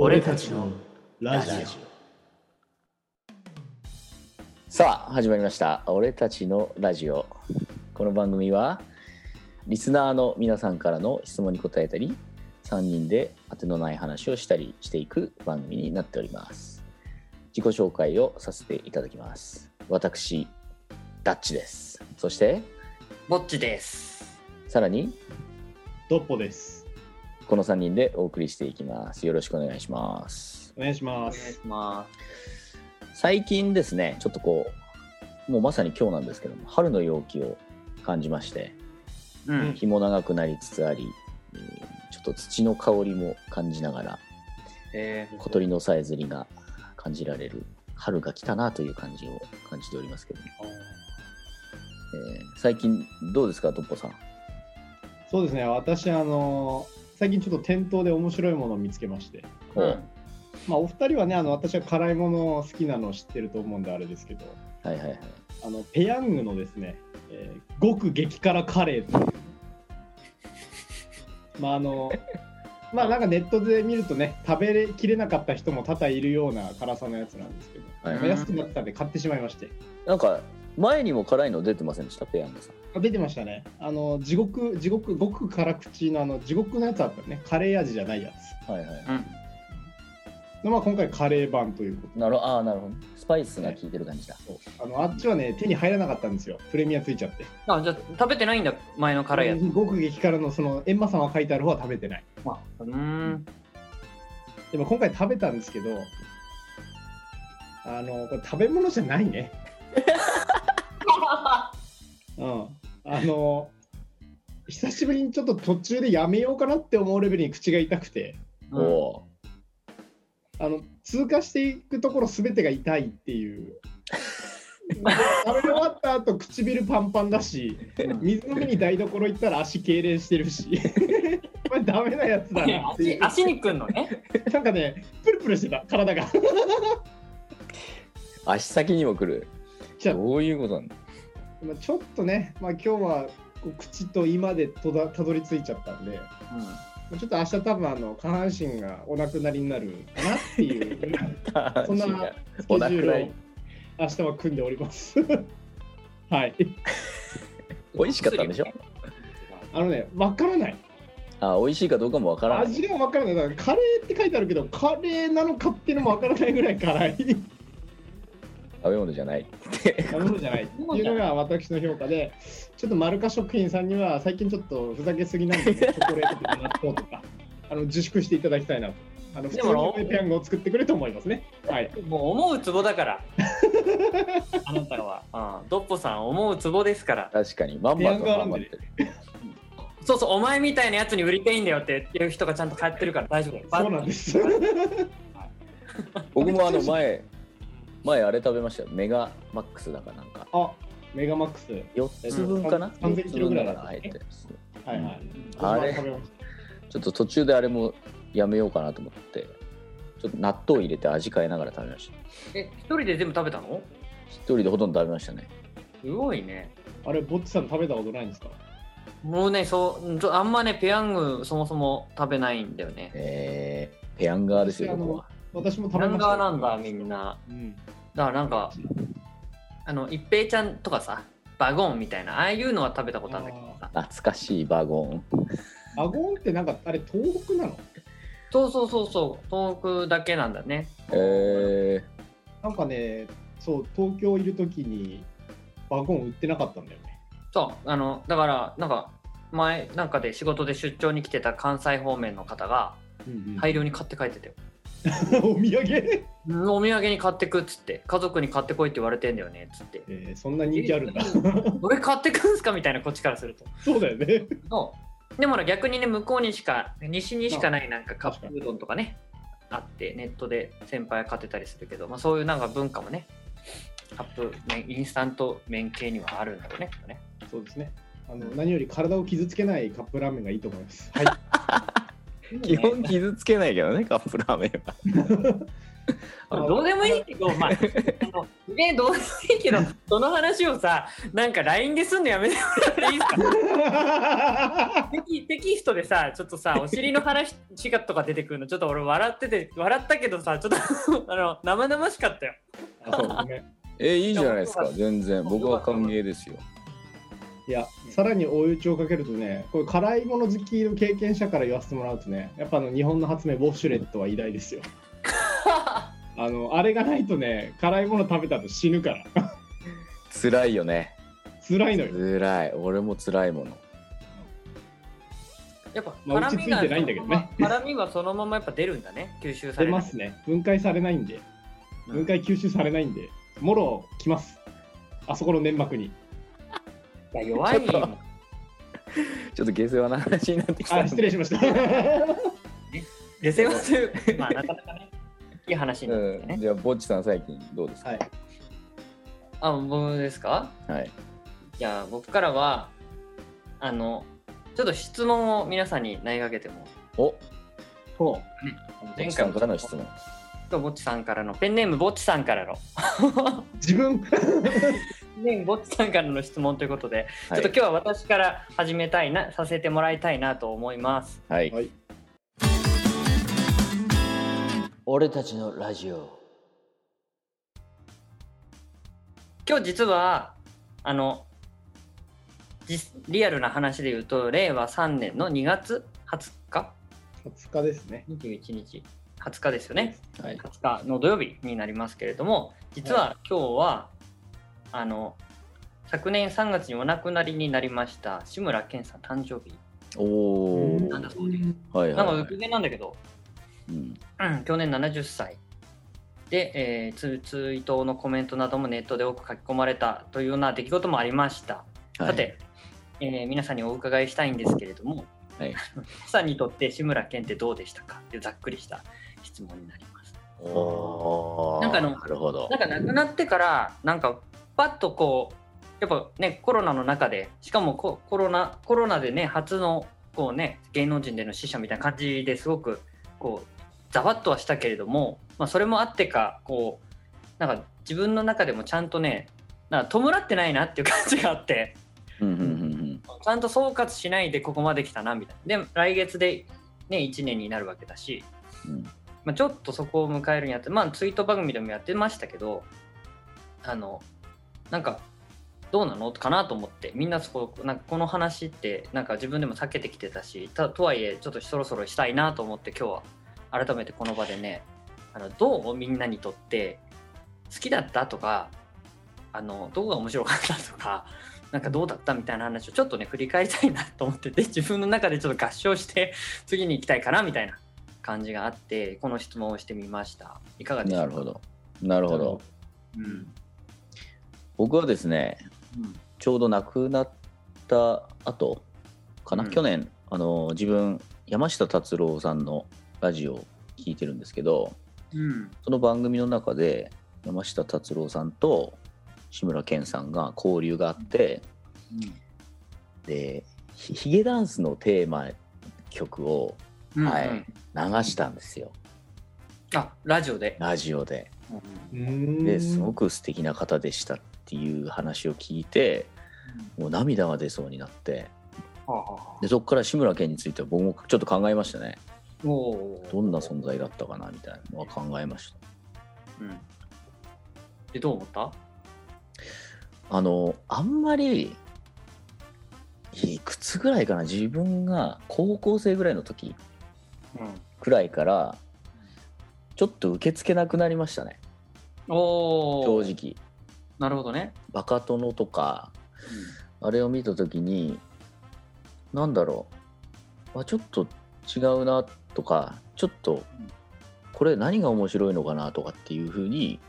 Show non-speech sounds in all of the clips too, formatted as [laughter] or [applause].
俺たちのラジオ。さあ始まりました「俺たちのラジオ」この番組はリスナーの皆さんからの質問に答えたり3人で当てのない話をしたりしていく番組になっております。自己紹介をさせていただきます。私ダッチです。そしてぼっちです。さらにドッポですこの3人でお送りしていきます。よろしくお願いします。お願いしお願います。しま最近ですねちょっとこうもうまさに今日なんですけども春の陽気を感じましてす。うん。日も長くなりつつあり、えーちょっと土の香りも感じながらえ小鳥のさえずりが感じられる春が来たなという感じを感じておりますけども、えー最近どうですかトッポさん？そうですね。私あの最近ちょっと店頭で面白いものを見つけまして。ー、おまあお二人はねあの私は辛いもの好きなの知ってると思うんであれですけど。はいはいはい。あのペヤングのですね、えー極激辛カレーという。[laughs] まああの [laughs] まあなんかネットで見るとね食べれきれなかった人も多々いるような辛さのやつなんですけど、はいまあ安くなってたんで買ってしまいまして。なんか前にも辛いの出てませんでした？ペヤングさん。あ出てましたね。あの地獄地獄極辛口のあの地獄のやつあったね。カレー味じゃないやつ。はいはい。うん。の、まあ、今回カレー版ということなるほど。ああなるほど。スパイスが効いてる感じだ。そう。あのあっちはね手に入らなかったんですよ。プレミアついちゃって。あ、じゃあ食べてないんだ、前の辛いやつ。極激辛のその閻魔さんが書いてある方は食べてない。あうーん。でも今回食べたんですけどあのこれ食べ物じゃないねうん。あの久しぶりにちょっと途中でやめようかなって思うレベルに口が痛くて。おおあの通過していくところすべてが痛いっていう。[laughs] 食べ終わった後唇パンパンだしうん水飲みに台所行ったら足痙攣してるし。[laughs] これダメなやつだなっていう。足足にくんのね？なんかねプルプルしてた体が。足先にも来る。じゃあどういうことなんだ？まあちょっとね、まあ、今日は口と胃までとだたどり着いちゃったんで、まあちょっと明日多分あの下半身がお亡くなりになるかなっていう [laughs] そんなスケジュお亡くなりールを明日は組んでおります。[laughs] はい。美味しかったんでしょ？あのね、わからない。あ美味しいかどうかもわからない味がわからない。だからカレーって書いてあるけど、カレーなのかっていうのもわからないぐらい辛い。食べ物じゃないって食べ物じゃないっていうのが私の評価で、ちょっとマルカ食品さんには最近ちょっとふざけすぎなんで、ね、[laughs] チョコレートとか納豆とかあの自粛していただきたいなと。あの普通でものペヤングを作ってくれと思いますね。はい。もう思うツボだから。[laughs] あなたは。うん。ドッポさん思うツボですから。確かにまんまとまんまってるそうそう、お前みたいなやつに売りたいんだよっていう人がちゃんと買ってるから大丈夫。そうなんです。僕もあの前前あれ食べましたよメガマックスだかなんかあ、メガマックス。4つ分かな？えっと3000キロぐらい4つ分だから入ってはいはい。あれ食べましちょっと途中であれもやめようかなと思ってちょっと納豆入れて味変えながら食べましたえ、一人で全部食べたの？一人でほとんど食べましたねすごいね。たあれ、ぼっちさん食べたことないんですか？もうね、そうあんまね、ペヤングそもそも食べないんだよね。えー、ペヤンガーですよ僕は私も食ペヤンべましたよ。ガーなんだ、みんな。うん。だからなんか、あの、一平ちゃんとかさ、バゴンみたいな、ああいうのは食べたことあるんだけどさ。懐かしいバゴンアゴンってなんか、あれ、東北なの？そうそうそうそう、東北だけなんだね。えなんかね、そう、東京いるときに、ワゴン売ってなかったんだよね。そう、あの、だから、なんか、前なんかで仕事で出張に来てた関西方面の方が大量に買って帰ってたよ。お土産、うん [laughs] お土産？に買ってくっつって、家族に買ってこいって言われてんだよねっつって。えーそんな人気あるんだ。俺買ってくんすかみたいな、こっちからすると。そうだよね。そうでも逆にね向こうにしか西にしかないなんかカップうどんとかねあってネットで先輩買ってたりするけど、まあ、そういうなんか文化もねカップ麺インスタント麺系にはあるんだろうねねそうですね。あの何より体を傷つけないカップラーメンがいいと思います。はい。ー、基本傷つけないけどねカップラーメンは。[laughs] どうでもいいけど、まあ、あのね、どうでもいいけど、その話をさ、なんか LINE ですんのやめてもらっていいですか？テキテキストでさ、ちょっとさ、お尻の話がとか出てくるの、ちょっと俺笑ってて、笑ったけどさ、ちょっとあの生々しかったよ。えいいじゃないですか全然。僕は歓迎ですよいや、さらに追い打ちをかけるとね、これ辛いもの好きの経験者から言わせてもらうとね、やっぱあの日本の発明、ウォシュレットは偉大ですよ。[laughs] あの、あれがないとね、辛いもの食べた後死ぬから。辛いよね辛いのよ。辛い俺も辛いものやっぱまあ辛みがうちついてないんだけどねそのまま辛みはそのままやっぱ出るんだね、吸収さ出れないますね。分解されないんで、うん分解吸収されないんで、もろきます。あそこの粘膜に。いや弱い [laughs] ちょっと下世話な話になってきた。あ、失礼しました。下世話という。か、まあなかなかね、いい話になってね。うん、じゃあぼっちさん最近どうですか？はい。あ、僕ですか？はい。いや、僕からは、あの、ちょっと質問を皆さんに投げかけても、お。ほぼっちさんからの質問？ぼっちさんからの、ペンネームぼっちさんからの、う。自分？ペンネームぼっちさんからの質問ということで、はい。ちょっと今日は私から始めたいな、させてもらいたいなと思います。はい、はい。俺たちのラジオ。今日実は、あの、実リアルな話で言うと、令和3年の2月20日？20日ですね。21日。20日ですよね、はい。20日の土曜日になりますけれども実は今日は、あの昨年3月にお亡くなりになりました志村けんさん誕生日。おおなんだそうで。すはいはい、はい。なんか偶然なんだけど、うん、うん、去年70歳。で、えーツツイートのコメントなどもネットで多く書き込まれたというような出来事もありました、はい。さて、えー皆さんにお伺いしたいんですけれども、はい。[laughs] 皆さんにとって志村けんってどうでしたか？っていうざっくりした質問になります。おー。なんかあのなるほど。なんか亡くなってからなんかパッとこうやっぱねコロナの中でしかもココロナコロナでね初のこうね芸能人での死者みたいな感じですごくこうざわっとはしたけれども、まあ、それもあってかこうなんか自分の中でもちゃんとねなんか弔ってないなっていう感じがあってうんうんうんちゃんと総括しないでここまで来たなみたいな。で来月でね1年になるわけだしうん。うんまあ、ちょっとそこを迎えるにあって、まあ、ツイート番組でもやってましたけど、あの、なんか、どうなの？かなと思って、みんなそこ、なんかこの話って、なんか自分でも避けてきてたし、たとはいえ、ちょっとそろそろしたいなと思って、今日は改めてこの場でね、あのどうみんなにとって、好きだったとか、あの、どこが面白かったとか、[laughs] なんかどうだったみたいな話をちょっとね、振り返りたいなと思ってて、[laughs] 自分の中でちょっと合唱して、次に行きたいかなみたいな感じがあってこの質問をしてみました。いかがでしょうか？なるほど。なるほど。うん僕はですねちょうど亡くなった後かな、うん。去年あの自分山下達郎さんのラジオを聞いてるんですけどうん。その番組の中で山下達郎さんと志村けんさんが交流があってでヒヒゲダンスのテーマ曲をうんはいうん流したんですよ。あラジオで、ラジオで。うん。ですごく素敵な方でしたっていう話を聞いてもう涙が出そうになって。でそこから志村けんについては僕もちょっと考えましたね。どんな存在だったかなみたいなのは考えました。うん。でどう思った？あのあんまりいくつぐらいかな？自分が高校生ぐらいの時くらいからちょっと受け付けなくなりましたね。おお正直。なるほどね、バカ殿とかあれを見た時になんだろう。あちょっと違うなとかちょっとこれ何が面白いのかなとかっていうふうに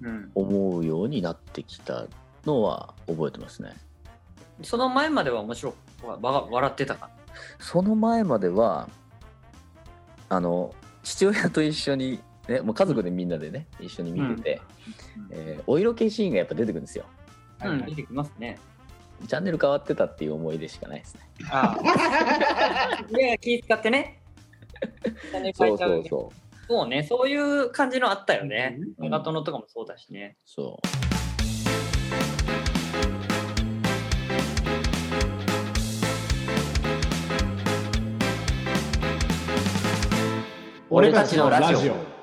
うん。思うようになってきたのは覚えてますね。その前までは面白笑ってたか？その前まではあの父親と一緒に、ね、もう家族でみんなでね一緒に見てて、うん、えー、お色気シーンがやっぱ出てくるんですよ。うん、出てきますね。チャンネル変わってたっていう思い出しかないですね。ああ。[laughs] いや気使ってね。そうそうそう。そうね、そういう感じのあったよね。メ、うん、トノとかもそうだしね。そう。俺たちのラジオ